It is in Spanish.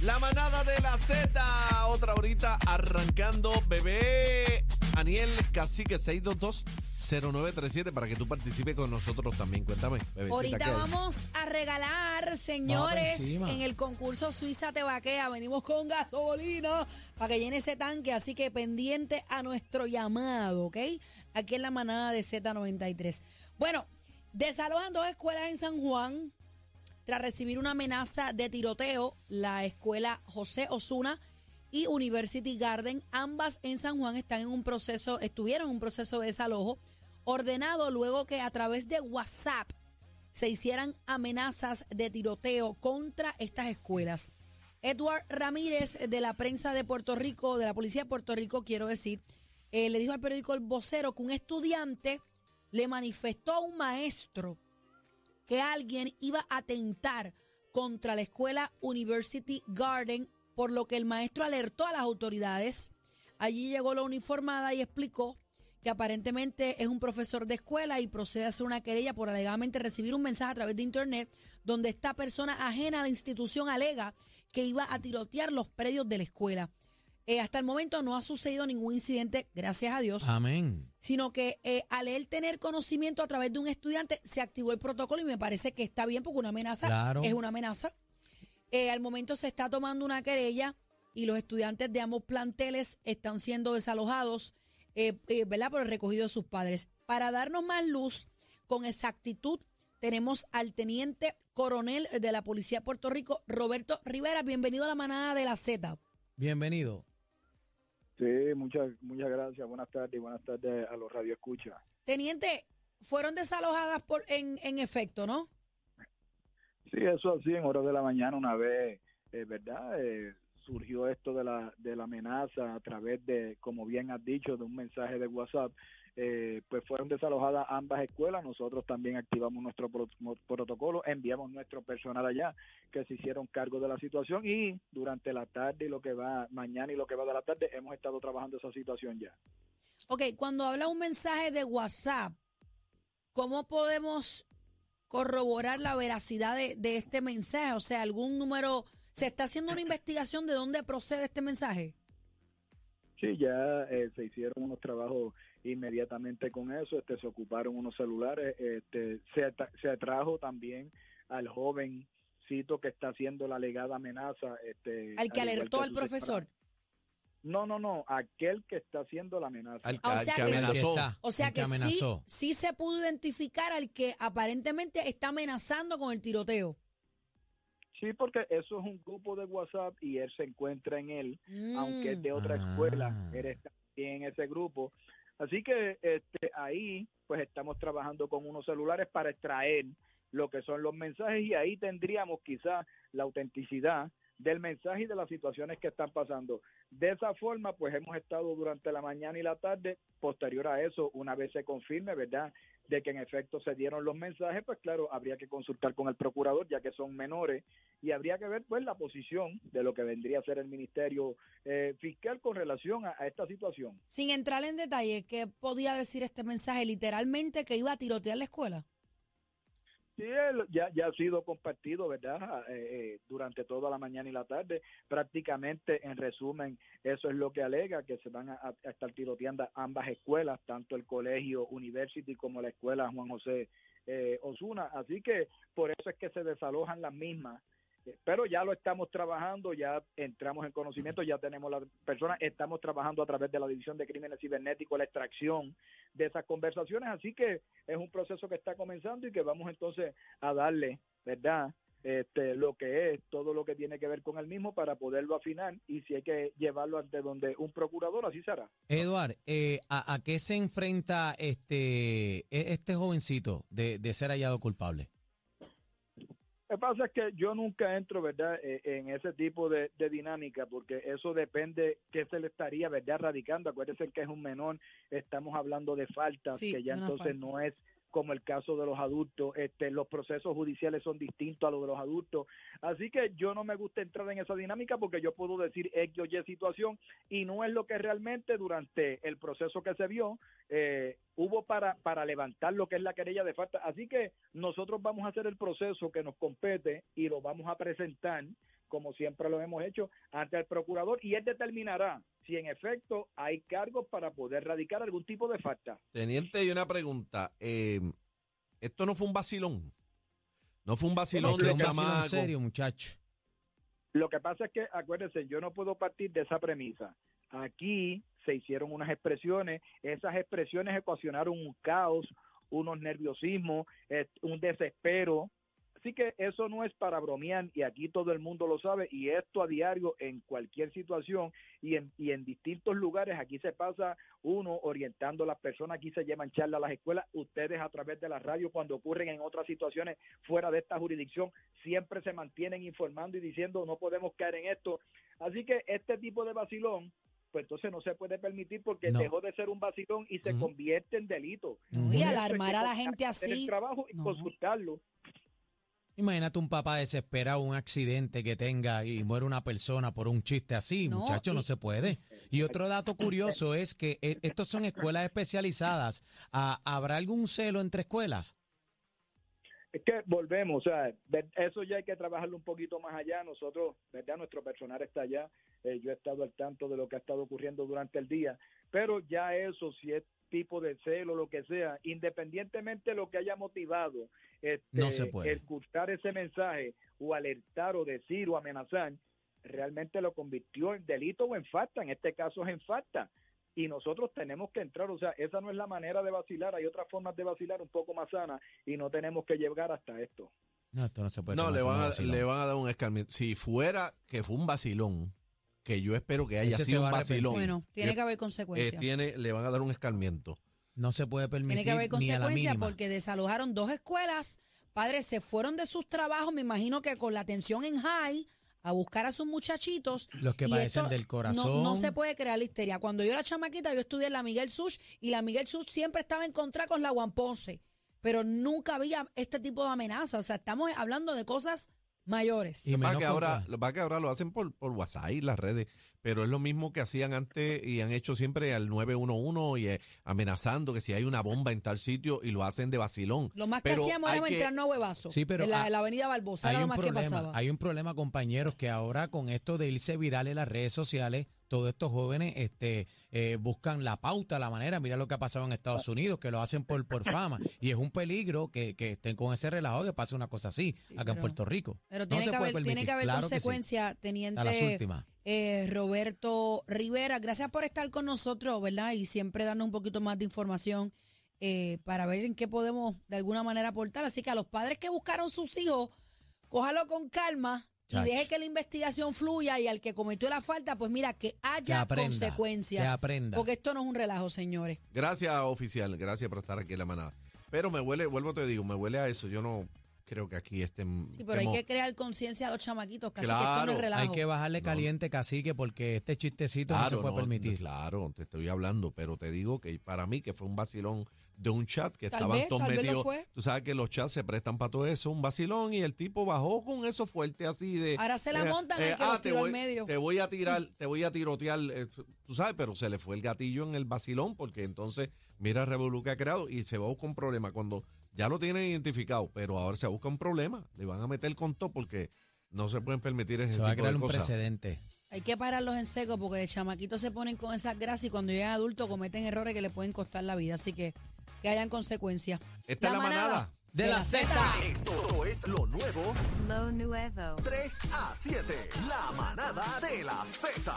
La manada de la Z, otra horita arrancando, bebé. Aniel Cacique 622-0937 para que tú participes con nosotros también. Cuéntame, bebé. Ahorita vamos a regalar, señores, en el concurso Suiza Te Vaquea. Venimos con gasolina para que llene ese tanque, así que pendiente a nuestro llamado, ¿ok? Aquí en la manada de Z93. Bueno, desalojan dos escuelas en San Juan tras recibir una amenaza de tiroteo. La escuela José Osuna y University Garden, ambas en San Juan, están en un proceso, estuvieron en un proceso de desalojo ordenado luego que a través de WhatsApp se hicieran amenazas de tiroteo contra estas escuelas. Edward Ramírez de la prensa de Puerto Rico, de la policía de Puerto Rico, quiero decir, eh, le dijo al periódico El Vocero que un estudiante le manifestó a un maestro que alguien iba a atentar contra la escuela University Garden, por lo que el maestro alertó a las autoridades. Allí llegó la uniformada y explicó que aparentemente es un profesor de escuela y procede a hacer una querella por alegadamente recibir un mensaje a través de internet donde esta persona ajena a la institución alega que iba a tirotear los predios de la escuela. Eh, hasta el momento no ha sucedido ningún incidente, gracias a Dios, Amén. sino que eh, al él tener conocimiento a través de un estudiante se activó el protocolo y me parece que está bien porque una amenaza Claro. es una amenaza. Eh, al momento se está tomando una querella y los estudiantes de ambos planteles están siendo desalojados, ¿verdad? Por el recogido de sus padres. Para darnos más luz, con exactitud, tenemos al teniente coronel de la Policía de Puerto Rico, Roberto Rivera. Bienvenido a la manada de la Z. Bienvenido. Sí, muchas muchas gracias. Buenas tardes y buenas tardes a los Radio Escucha. Teniente, fueron desalojadas por, en, en efecto, ¿no? Sí, eso así, en horas de la mañana una vez, eh, ¿verdad? Eh, surgió esto de la, de la amenaza a través de, como bien has dicho, de un mensaje de WhatsApp. Eh, pues fueron desalojadas ambas escuelas. Nosotros también activamos nuestro pro- protocolo, enviamos nuestro personal allá que se hicieron cargo de la situación y durante la tarde y lo que va mañana y lo que va de la tarde hemos estado trabajando esa situación ya. Ok, cuando habla un mensaje de WhatsApp, ¿cómo podemos corroborar la veracidad de, de este mensaje? O sea, algún número, ¿se está haciendo una investigación de dónde procede este mensaje? Sí, ya eh, se hicieron unos trabajos inmediatamente con eso, este, se ocuparon unos celulares, este, se, se atrajo también al jovencito que está haciendo la alegada amenaza. Este, Al que al alertó al profesor. No, no, no, aquel que está haciendo la amenaza. Al, O sea que que- amenazó. El que está. O sea que, que sí, se pudo identificar al que aparentemente está amenazando con el tiroteo. Sí, porque eso es un grupo de WhatsApp y él se encuentra en él, aunque es Mm. de otra Ah. escuela, él está en ese grupo. Así que este, ahí pues estamos trabajando con unos celulares para extraer lo que son los mensajes y ahí tendríamos quizás la autenticidad del mensaje y de las situaciones que están pasando. De esa forma, pues hemos estado durante la mañana y la tarde, posterior a eso, una vez se confirme, ¿verdad?, de que en efecto se dieron los mensajes, pues claro, habría que consultar con el procurador, ya que son menores, y habría que ver, pues, la posición de lo que vendría a ser el Ministerio eh, Fiscal con relación a, esta situación. Sin entrar en detalle, ¿qué podía decir este mensaje? Literalmente que iba a tirotear la escuela. Sí, ya, ya ha sido compartido, ¿verdad? Eh, eh, durante toda la mañana y la tarde. Prácticamente, en resumen, eso es lo que alega, que se van a, a estar tiroteando ambas escuelas, tanto el colegio University como la escuela Juan José eh, Osuna. Así que por eso es que se desalojan las mismas. Eh, Pero ya lo estamos trabajando, ya entramos en conocimiento, ya tenemos las personas, estamos trabajando a través de la División de Crímenes Cibernéticos, la extracción de esas conversaciones, así que es un proceso que está comenzando y que vamos entonces a darle, ¿verdad? Este, lo que es todo lo que tiene que ver con el mismo para poderlo afinar y si hay que llevarlo ante donde un procurador, así será. Eduard, eh, ¿a, qué se enfrenta este, e- este jovencito de ser hallado culpable? Lo que pasa es que yo nunca entro, ¿verdad?, eh, en ese tipo de, de dinámica, porque eso depende qué se le estaría, ¿verdad?, radicando. Acuérdense que es un menor, estamos hablando de faltas, Sí, que ya entonces falta. no es como el caso de los adultos, este, los procesos judiciales son distintos a los de los adultos. Así que yo no me gusta entrar en esa dinámica porque yo puedo decir X o Y situación y no es lo que realmente durante el proceso que se vio eh, hubo para, para levantar lo que es la querella de falta. Así que nosotros vamos a hacer el proceso que nos compete y lo vamos a presentar como siempre lo hemos hecho, ante el procurador y él determinará si en efecto hay cargos para poder radicar algún tipo de falta. Teniente, y una pregunta. eh, esto no fue un vacilón. No fue un vacilón No, de lo un sido en chamaco. serio, muchacho. Lo que pasa es que, acuérdense, yo no puedo partir de esa premisa. Aquí se hicieron unas expresiones, esas expresiones ocasionaron un caos, unos nerviosismos, eh, un desespero. Así que eso no es para bromear y aquí todo el mundo lo sabe y esto a diario en cualquier situación y en, y en distintos lugares aquí se pasa uno orientando a las personas, aquí se llevan charlas a las escuelas, ustedes a través de la radio cuando ocurren en otras situaciones fuera de esta jurisdicción siempre se mantienen informando y diciendo no podemos caer en esto. Así que este tipo de vacilón pues entonces no se puede permitir porque No. dejó de ser un vacilón y se convierte en delito. Y alarmar a la gente así. el trabajo y no. consultarlo. Imagínate un papá desesperado, un accidente que tenga y muere una persona por un chiste así, No, muchacho, no se puede. Y otro dato curioso es que eh, estos son escuelas especializadas. Ah, ¿Habrá algún celo entre escuelas? Es que volvemos, o sea, eso ya hay que trabajarlo un poquito más allá. Nosotros, ¿verdad? Nuestro personal está allá. eh, yo he estado al tanto de lo que ha estado ocurriendo durante el día. Pero ya eso, si es tipo de celo, lo que sea, independientemente de lo que haya motivado este, No se puede. el cursar ese mensaje o alertar o decir o amenazar, realmente lo convirtió en delito o en falta. En este caso es en falta. Y nosotros tenemos que entrar, o sea, esa no es la manera de vacilar. Hay otras formas de vacilar un poco más sanas y no tenemos que llegar hasta esto. No, esto no se puede. No, le van, a, vacilón. le van a dar un escarmiento. Si fuera que fue un vacilón, que yo espero que haya Ese sido un vacilón. Bueno, tiene eh, que haber eh, consecuencias. tiene, le van a dar un escarmiento. No se puede permitir Tiene que haber ni a la consecuencias mínima. porque desalojaron dos escuelas. Padres se fueron de sus trabajos, me imagino que con la atención en high, a buscar a sus muchachitos. Los que y padecen esto del No, corazón. no se puede crear la histeria. Cuando yo era chamaquita, yo estudié en la Miguel Sush y la Miguel Sush siempre estaba en contra con la Juan Ponce. Pero nunca había este tipo de amenaza. O sea, estamos hablando de cosas mayores. Y Lo que ahora, lo que ahora lo hacen por, por WhatsApp y las redes, pero es lo mismo que hacían antes y han hecho siempre al 911 y eh, amenazando que si hay una bomba en tal sitio y lo hacen de vacilón. Lo más que Pero hacíamos era que- entrarnos a huevazo. Sí, pero en la, avenida Barbosa hay era lo más que problema, pasaba. hay un problema, compañeros, que ahora con esto de irse viral en las redes sociales, todos estos jóvenes este, eh, buscan la pauta, la manera. Mira lo que ha pasado en Estados Unidos, que lo hacen por, por fama. Y es un peligro que, que estén con ese relajo que pase una cosa así Sí, acá en Puerto Rico. Pero No tiene, se que puede haber, tiene que haber claro que sí. consecuencia, teniente A las últimas. eh, Roberto Rivera. Gracias por estar con nosotros, ¿verdad? Y siempre darnos un poquito más de información eh, para ver en qué podemos de alguna manera aportar. Así que a los padres que buscaron sus hijos, cójalo con calma y deje que la investigación fluya y al que cometió la falta, pues mira, que Que haya aprenda, consecuencias. que aprenda. Porque esto no es un relajo, señores. Gracias, oficial. Gracias por estar aquí en la manada. Pero me huele, vuelvo te digo, me huele a eso. Yo no creo que aquí estén. Sí, pero hay que crear conciencia a los chamaquitos, casi que esto no es relajo. Hay que bajarle No. caliente, cacique, porque este chistecito no se puede no, permitir. Claro, te estoy hablando, pero te digo que para mí que fue un vacilón de un chat que Tal estaban vez, todos metidos. fue. Tú sabes que los chats se prestan para todo eso, un vacilón y el tipo bajó con eso fuerte así de. Ahora se la montan al que los ah, tiró al medio. Te voy a tirar, te voy a tirotear, eh, tú sabes, pero se le fue el gatillo en el vacilón porque entonces mira el revolú que ha creado y se va a buscar un problema cuando ya lo tienen identificado, pero ahora se busca un problema, le van a meter con todo porque no se pueden permitir ese Se va a crear de un cosas. precedente. Hay que pararlos en seco porque de chamaquitos se ponen con esas grasas y cuando llegan adultos cometen errores que le pueden costar la vida. Así que que hayan consecuencias. Esta es la manada de la Z. Esto es lo nuevo Lo nuevo. 3 a 7. La manada de la Z.